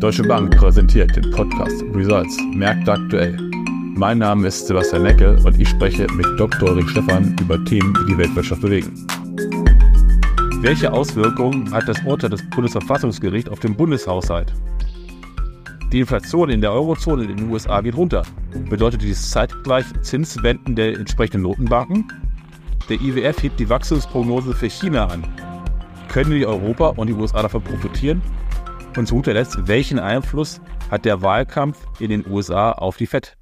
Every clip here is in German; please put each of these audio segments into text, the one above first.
Deutsche Bank präsentiert den Podcast Results Märkte aktuell. Mein Name ist Sebastian Neckel und ich spreche mit Dr. Ulrich Stephan über Themen, die die Weltwirtschaft bewegen. Welche Auswirkungen hat das Urteil des Bundesverfassungsgerichts auf den Bundeshaushalt? Die Inflation in der Eurozone in den USA geht runter. Bedeutet dies zeitgleich Zinswenden der entsprechenden Notenbanken? Der IWF hebt die Wachstumsprognose für China an. Können die Europa und die USA davon profitieren? Und zu guter Letzt, welchen Einfluss hat der Wahlkampf in den USA auf die FED?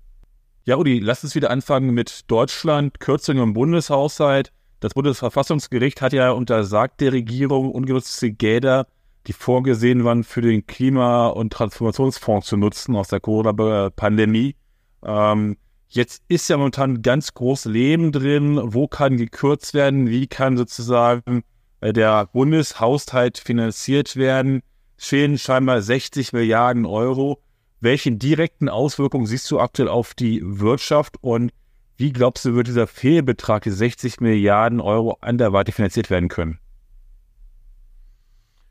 Ja, Udi, lass uns wieder anfangen mit Deutschland, Kürzungen im Bundeshaushalt. Das Bundesverfassungsgericht hat ja untersagt der Regierung, ungenutzte Gelder, die vorgesehen waren, für den Klima- und Transformationsfonds zu nutzen aus der Corona-Pandemie. Ähm, jetzt ist ja momentan ganz groß Leben drin. Wo kann gekürzt werden? Wie kann sozusagen der Bundeshaushalt finanziert werden? fehlen scheinbar 60 Milliarden Euro. Welche direkten Auswirkungen siehst du aktuell auf die Wirtschaft und wie glaubst du, wird dieser Fehlbetrag, die 60 Milliarden Euro, anderweitig finanziert werden können?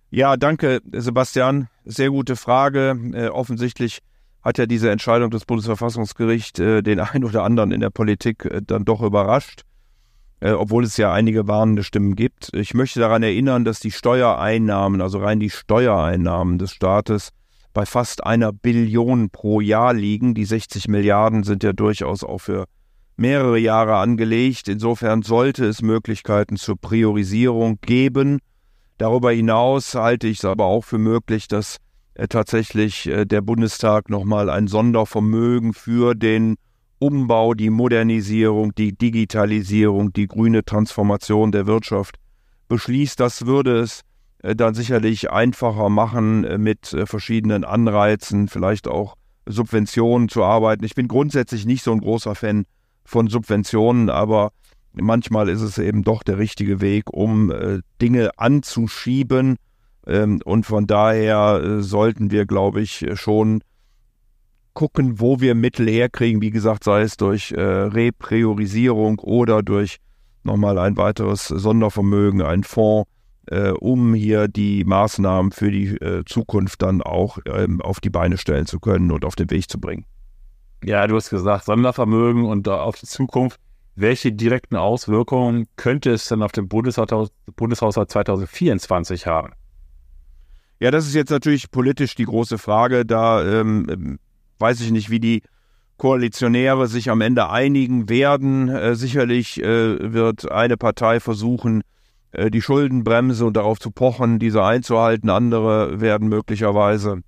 Ja, danke, Sebastian. Sehr gute Frage. Äh, offensichtlich hat ja diese Entscheidung des Bundesverfassungsgerichts äh, den einen oder anderen in der Politik äh, dann doch überrascht äh, obwohl es ja einige warnende Stimmen gibt. Ich möchte daran erinnern, dass die Steuereinnahmen, also rein die Steuereinnahmen des Staates, bei fast einer Billion pro Jahr liegen. Die 60 Milliarden sind ja durchaus auch für mehrere Jahre angelegt. Insofern sollte es Möglichkeiten zur Priorisierung geben. Darüber hinaus halte ich es aber auch für möglich, dass äh, tatsächlich äh, der Bundestag nochmal ein Sondervermögen für den Umbau, die Modernisierung, die Digitalisierung, die grüne Transformation der Wirtschaft beschließt. Das würde es äh, dann sicherlich einfacher machen, äh, mit äh, verschiedenen Anreizen, vielleicht auch Subventionen zu arbeiten. Ich bin grundsätzlich nicht so ein großer Fan von Subventionen, aber manchmal ist es eben doch der richtige Weg, um Dinge anzuschieben. Ähm, und von daher sollten wir, glaube ich, schon gucken, wo wir Mittel herkriegen. Wie gesagt, sei es durch äh, Repriorisierung oder durch nochmal ein weiteres Sondervermögen, ein Fonds, äh, um hier die Maßnahmen für die äh, Zukunft dann auch ähm, auf die Beine stellen zu können und auf den Weg zu bringen. Ja, du hast gesagt, Sondervermögen und auf die Zukunft. Welche direkten Auswirkungen könnte es denn auf den Bundeshaushalt, Bundeshaushalt 2024 haben? Ja, das ist jetzt natürlich politisch die große Frage. Da ähm, weiß ich nicht, wie die Koalitionäre sich am Ende einigen werden. Äh, sicherlich äh, wird eine Partei versuchen, äh, die Schuldenbremse und darauf zu pochen, diese einzuhalten. Andere werden möglicherweise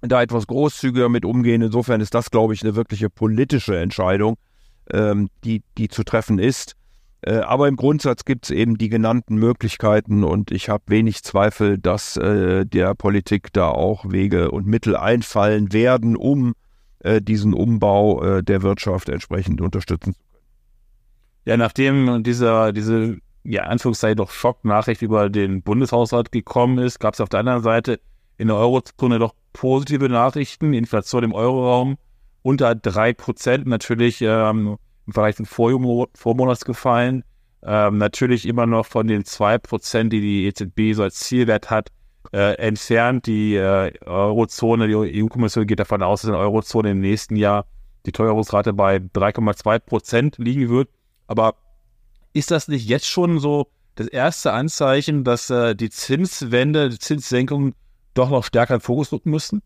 da etwas großzügiger mit umgehen. Insofern ist das, glaube ich, eine wirkliche politische Entscheidung, ähm, die, die zu treffen ist. Äh, aber im Grundsatz gibt es eben die genannten Möglichkeiten und ich habe wenig Zweifel, dass äh, der Politik da auch Wege und Mittel einfallen werden, um äh, diesen Umbau äh, der Wirtschaft entsprechend unterstützen zu können. Ja, nachdem dieser, diese, ja, Anführungszeichen doch Schocknachricht über den Bundeshaushalt gekommen ist, gab es auf der anderen Seite in der Eurozone doch positive Nachrichten. Inflation im Euroraum unter 3%. Natürlich ähm, im Vergleich zum Vormonats gefallen. Ähm, natürlich immer noch von den 2%, die die EZB so als Zielwert hat, äh, entfernt. Die äh, Eurozone, die EU-Kommission geht davon aus, dass in der Eurozone im nächsten Jahr die Teuerungsrate bei 3,2% liegen wird. Aber ist das nicht jetzt schon so das erste Anzeichen, dass äh, die Zinswende, die Zinssenkungen doch noch stärker in den Fokus rücken müssten?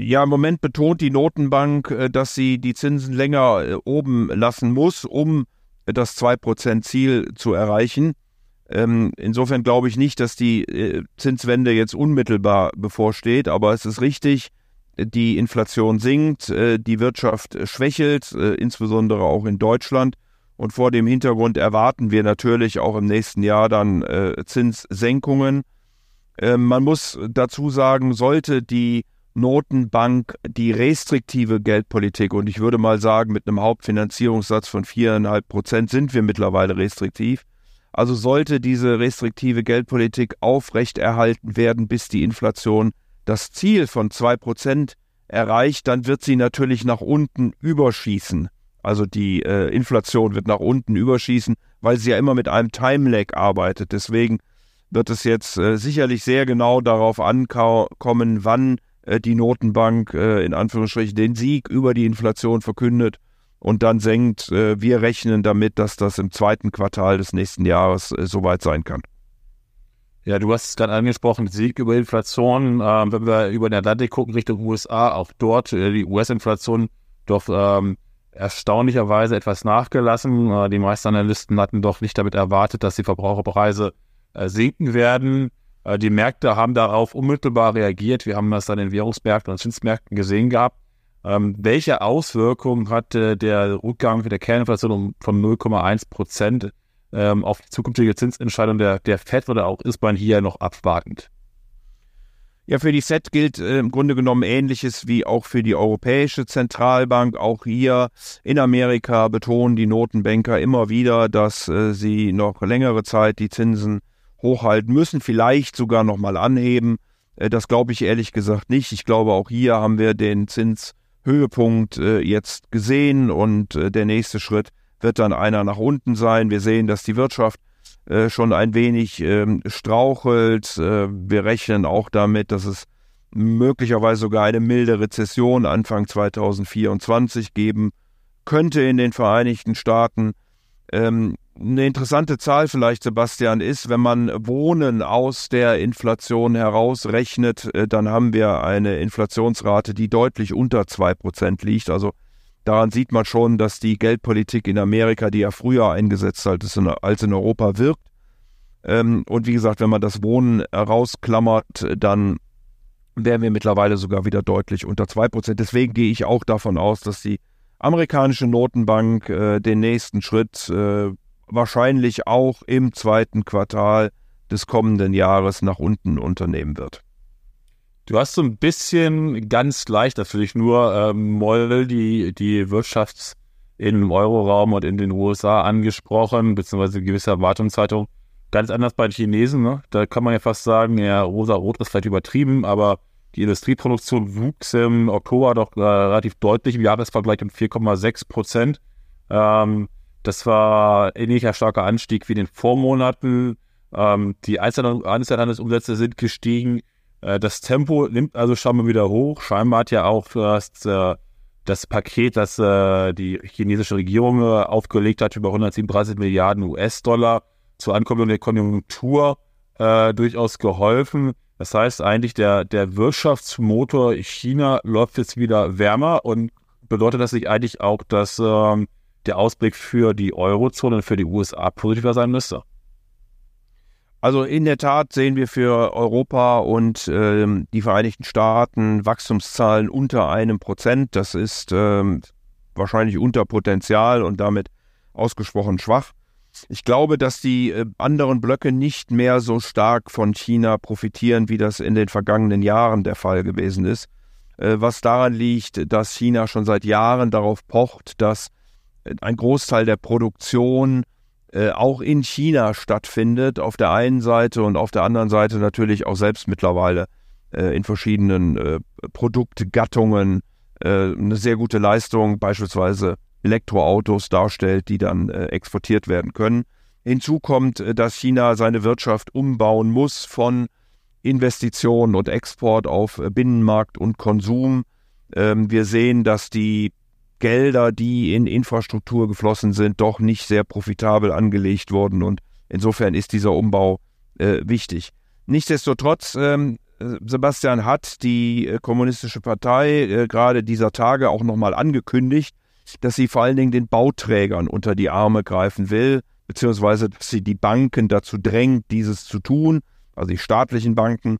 Ja, im Moment betont die Notenbank, äh, dass sie die Zinsen länger äh, oben lassen muss, um das 2%-Ziel zu erreichen. Ähm, insofern glaube ich nicht, dass die äh, Zinswende jetzt unmittelbar bevorsteht, aber es ist richtig, die Inflation sinkt, die Wirtschaft schwächelt, insbesondere auch in Deutschland. Und vor dem Hintergrund erwarten wir natürlich auch im nächsten Jahr dann Zinssenkungen. Ähm, man muss dazu sagen, sollte die Notenbank die restriktive Geldpolitik und ich würde mal sagen, mit einem Hauptfinanzierungssatz von viereinhalb Prozent sind wir mittlerweile restriktiv. Also sollte diese restriktive Geldpolitik aufrechterhalten werden, bis die Inflation das Ziel von zwei Prozent erreicht, dann wird sie natürlich nach unten überschießen. Also die äh, Inflation wird nach unten überschießen, weil sie ja immer mit einem Time-Lag arbeitet. Deswegen wird es jetzt äh, sicherlich sehr genau darauf ankommen, wann die Notenbank äh, in Anführungsstrichen den Sieg über die Inflation verkündet und dann senkt. Äh, wir rechnen damit, dass das im zweiten Quartal des nächsten Jahres äh, soweit sein kann. Ja, du hast es gerade angesprochen, Sieg über Inflation. Ähm, wenn wir über den Atlantik gucken Richtung USA, auch dort äh, die US-Inflation doch ähm, erstaunlicherweise etwas nachgelassen. Äh, die meisten Analysten hatten doch nicht damit erwartet, dass die Verbraucherpreise äh, sinken werden. Äh, die Märkte haben darauf unmittelbar reagiert. Wir haben das an den Währungsmärkten und Zinsmärkten gesehen gehabt. Ähm, welche Auswirkungen hat der Rückgang der Kerninflation von 0,1 Prozent ähm, auf die zukünftige Zinsentscheidung der, der FED oder auch ist man hier noch abwartend? Ja, für die FED gilt äh, im Grunde genommen Ähnliches wie auch für die Europäische Zentralbank. Auch hier in Amerika betonen die Notenbanker immer wieder, dass äh, sie noch längere Zeit die Zinsen hochhalten müssen, vielleicht sogar nochmal anheben. Äh, das glaube ich ehrlich gesagt nicht. Ich glaube, auch hier haben wir den Zinshöhepunkt äh, jetzt gesehen und äh, der nächste Schritt wird dann einer nach unten sein. Wir sehen, dass die Wirtschaft schon ein wenig ähm, strauchelt. Wir rechnen auch damit, dass es möglicherweise sogar eine milde Rezession Anfang 2024 geben könnte in den Vereinigten Staaten. Ähm, eine interessante Zahl vielleicht, Sebastian, ist, wenn man Wohnen aus der Inflation herausrechnet, äh, dann haben wir eine Inflationsrate, die deutlich unter 2% liegt. Also Daran sieht man schon, dass die Geldpolitik in Amerika, die ja früher eingesetzt hat als in Europa, wirkt. Ähm, und wie gesagt, wenn man das Wohnen rausklammert, dann wären wir mittlerweile sogar wieder deutlich unter 2%. Deswegen gehe ich auch davon aus, dass die amerikanische Notenbank äh, den nächsten Schritt äh, wahrscheinlich auch im zweiten Quartal des kommenden Jahres nach unten unternehmen wird. Du hast so ein bisschen ganz leicht natürlich nur ähm, Moll die, die Wirtschafts- im Euroraum und in den USA angesprochen, beziehungsweise gewisse Erwartungshaltung. Ganz anders bei den Chinesen, ne? Da kann man ja fast sagen, ja, rosa-rot ist vielleicht übertrieben, aber die Industrieproduktion wuchs im Oktober doch äh, relativ deutlich im Jahresvergleich um 4,6 Prozent. Ähm, das war ähnlicher starker Anstieg wie in den Vormonaten. Ähm, die Einzelhandelsumsätze sind gestiegen. Äh, das Tempo nimmt also schon mal wieder hoch. Scheinbar hat ja auch das, äh, das Paket, das äh, die chinesische Regierung aufgelegt hat, über 137 Milliarden US-Dollar zur Ankurbelung der Konjunktur äh, durchaus geholfen. Das heißt eigentlich, der, der Wirtschaftsmotor China läuft jetzt wieder wärmer und bedeutet das nicht eigentlich auch, dass ähm, der Ausblick für die Eurozone und für die USA positiver sein müsste? Also in der Tat sehen wir für Europa und ähm, die Vereinigten Staaten Wachstumszahlen unter einem Prozent. Das ist ähm, wahrscheinlich unter Potenzial und damit ausgesprochen schwach. Ich glaube, dass die äh, anderen Blöcke nicht mehr so stark von China profitieren, wie das in den vergangenen Jahren der Fall gewesen ist. Äh, was daran liegt, dass China schon seit Jahren darauf pocht, dass ein Großteil der Produktion äh, auch in China stattfindet, auf der einen Seite und auf der anderen Seite natürlich auch selbst mittlerweile äh, in verschiedenen äh, Produktgattungen äh, eine sehr gute Leistung, beispielsweise Elektroautos darstellt, die dann äh, exportiert werden können. Hinzu kommt, dass China seine Wirtschaft umbauen muss von Investitionen und Export auf Binnenmarkt und Konsum. Ähm, wir sehen, dass die Gelder, die in Infrastruktur geflossen sind, doch nicht sehr profitabel angelegt wurden. Und insofern ist dieser Umbau äh, wichtig. Nichtsdestotrotz, ähm, Sebastian hat die äh, Kommunistische Partei äh, gerade dieser Tage auch nochmal angekündigt, dass sie vor allen Dingen den Bauträgern unter die Arme greifen will, beziehungsweise dass sie die Banken dazu drängt, dieses zu tun, also die staatlichen Banken.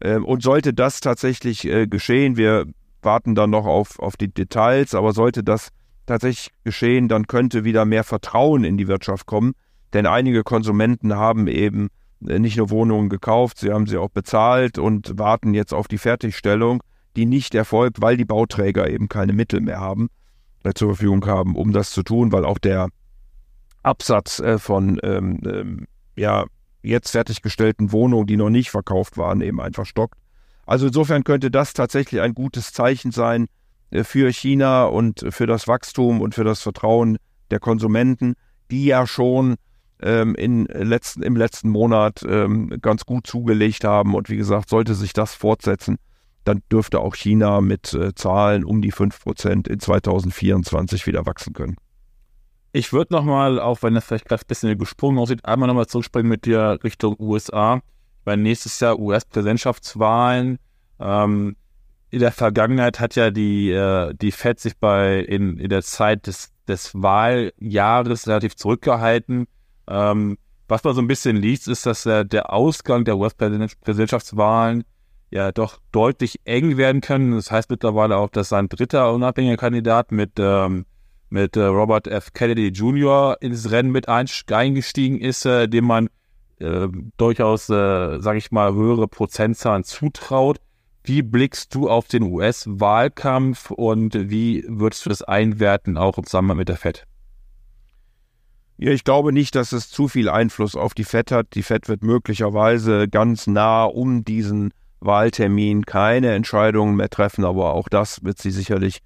Ähm, und sollte das tatsächlich äh, geschehen, wir warten dann noch auf, auf die Details, aber sollte das tatsächlich geschehen, dann könnte wieder mehr Vertrauen in die Wirtschaft kommen, denn einige Konsumenten haben eben äh, nicht nur Wohnungen gekauft, sie haben sie auch bezahlt und warten jetzt auf die Fertigstellung, die nicht erfolgt, weil die Bauträger eben keine Mittel mehr haben, äh, zur Verfügung haben, um das zu tun, weil auch der Absatz äh, von ähm, ähm, ja, jetzt fertiggestellten Wohnungen, die noch nicht verkauft waren, eben einfach stockt. Also insofern könnte das tatsächlich ein gutes Zeichen sein äh, für China und für das Wachstum und für das Vertrauen der Konsumenten, die ja schon ähm, in letzten, im letzten Monat ähm, ganz gut zugelegt haben. Und wie gesagt, sollte sich das fortsetzen, dann dürfte auch China mit äh, Zahlen um die 5% in 2024 wieder wachsen können. Ich würde nochmal, auch wenn das vielleicht gerade ein bisschen gesprungen aussieht, einmal nochmal zurückspringen mit dir Richtung USA. Weil nächstes Jahr US-Präsidentschaftswahlen. Ähm, in der Vergangenheit hat ja die, äh, die Fed sich bei in, in der Zeit des, des Wahljahres relativ zurückgehalten. Ähm, was man so ein bisschen liest, ist, dass äh, der Ausgang der US-Präsidentschaftswahlen ja doch deutlich eng werden kann. Das heißt mittlerweile auch, dass sein dritter unabhängiger Kandidat mit, ähm, mit äh, Robert F. Kennedy Jr. ins Rennen mit eingestiegen ist, äh, dem man äh, durchaus, äh, sage ich mal, höhere Prozentzahlen zutraut. Wie blickst du auf den US-Wahlkampf und wie würdest du das einwerten, auch im Zusammenhang mit der FED? Ja, ich glaube nicht, dass es zu viel Einfluss auf die FED hat. Die FED wird möglicherweise ganz nah um diesen Wahltermin keine Entscheidungen mehr treffen, aber auch das wird sie sicherlich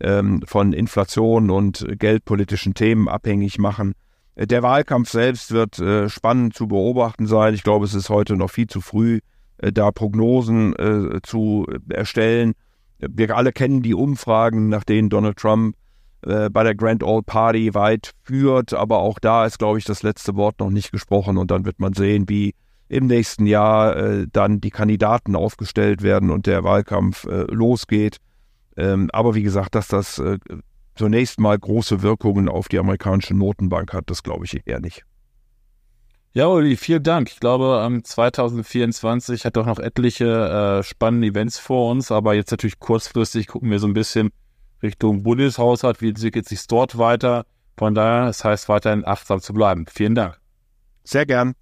ähm, von Inflation und geldpolitischen Themen abhängig machen. Der Wahlkampf selbst wird äh, spannend zu beobachten sein. Ich glaube, es ist heute noch viel zu früh, äh, da Prognosen äh, zu erstellen. Wir alle kennen die Umfragen, nach denen Donald Trump äh, bei der Grand Old Party weit führt, aber auch da ist, glaube ich, das letzte Wort noch nicht gesprochen und dann wird man sehen, wie im nächsten Jahr äh, dann die Kandidaten aufgestellt werden und der Wahlkampf äh, losgeht. Ähm, aber wie gesagt, dass das äh, zunächst mal große Wirkungen auf die amerikanische Notenbank hat, das glaube ich eher nicht. Ja, Uli, vielen Dank. Ich glaube, 2024 hat doch noch etliche äh, spannende Events vor uns, aber jetzt natürlich kurzfristig gucken wir so ein bisschen Richtung Bundeshaushalt, wie entwickelt sich dort weiter. Von daher, es das heißt weiterhin achtsam zu bleiben. Vielen Dank. Sehr gern.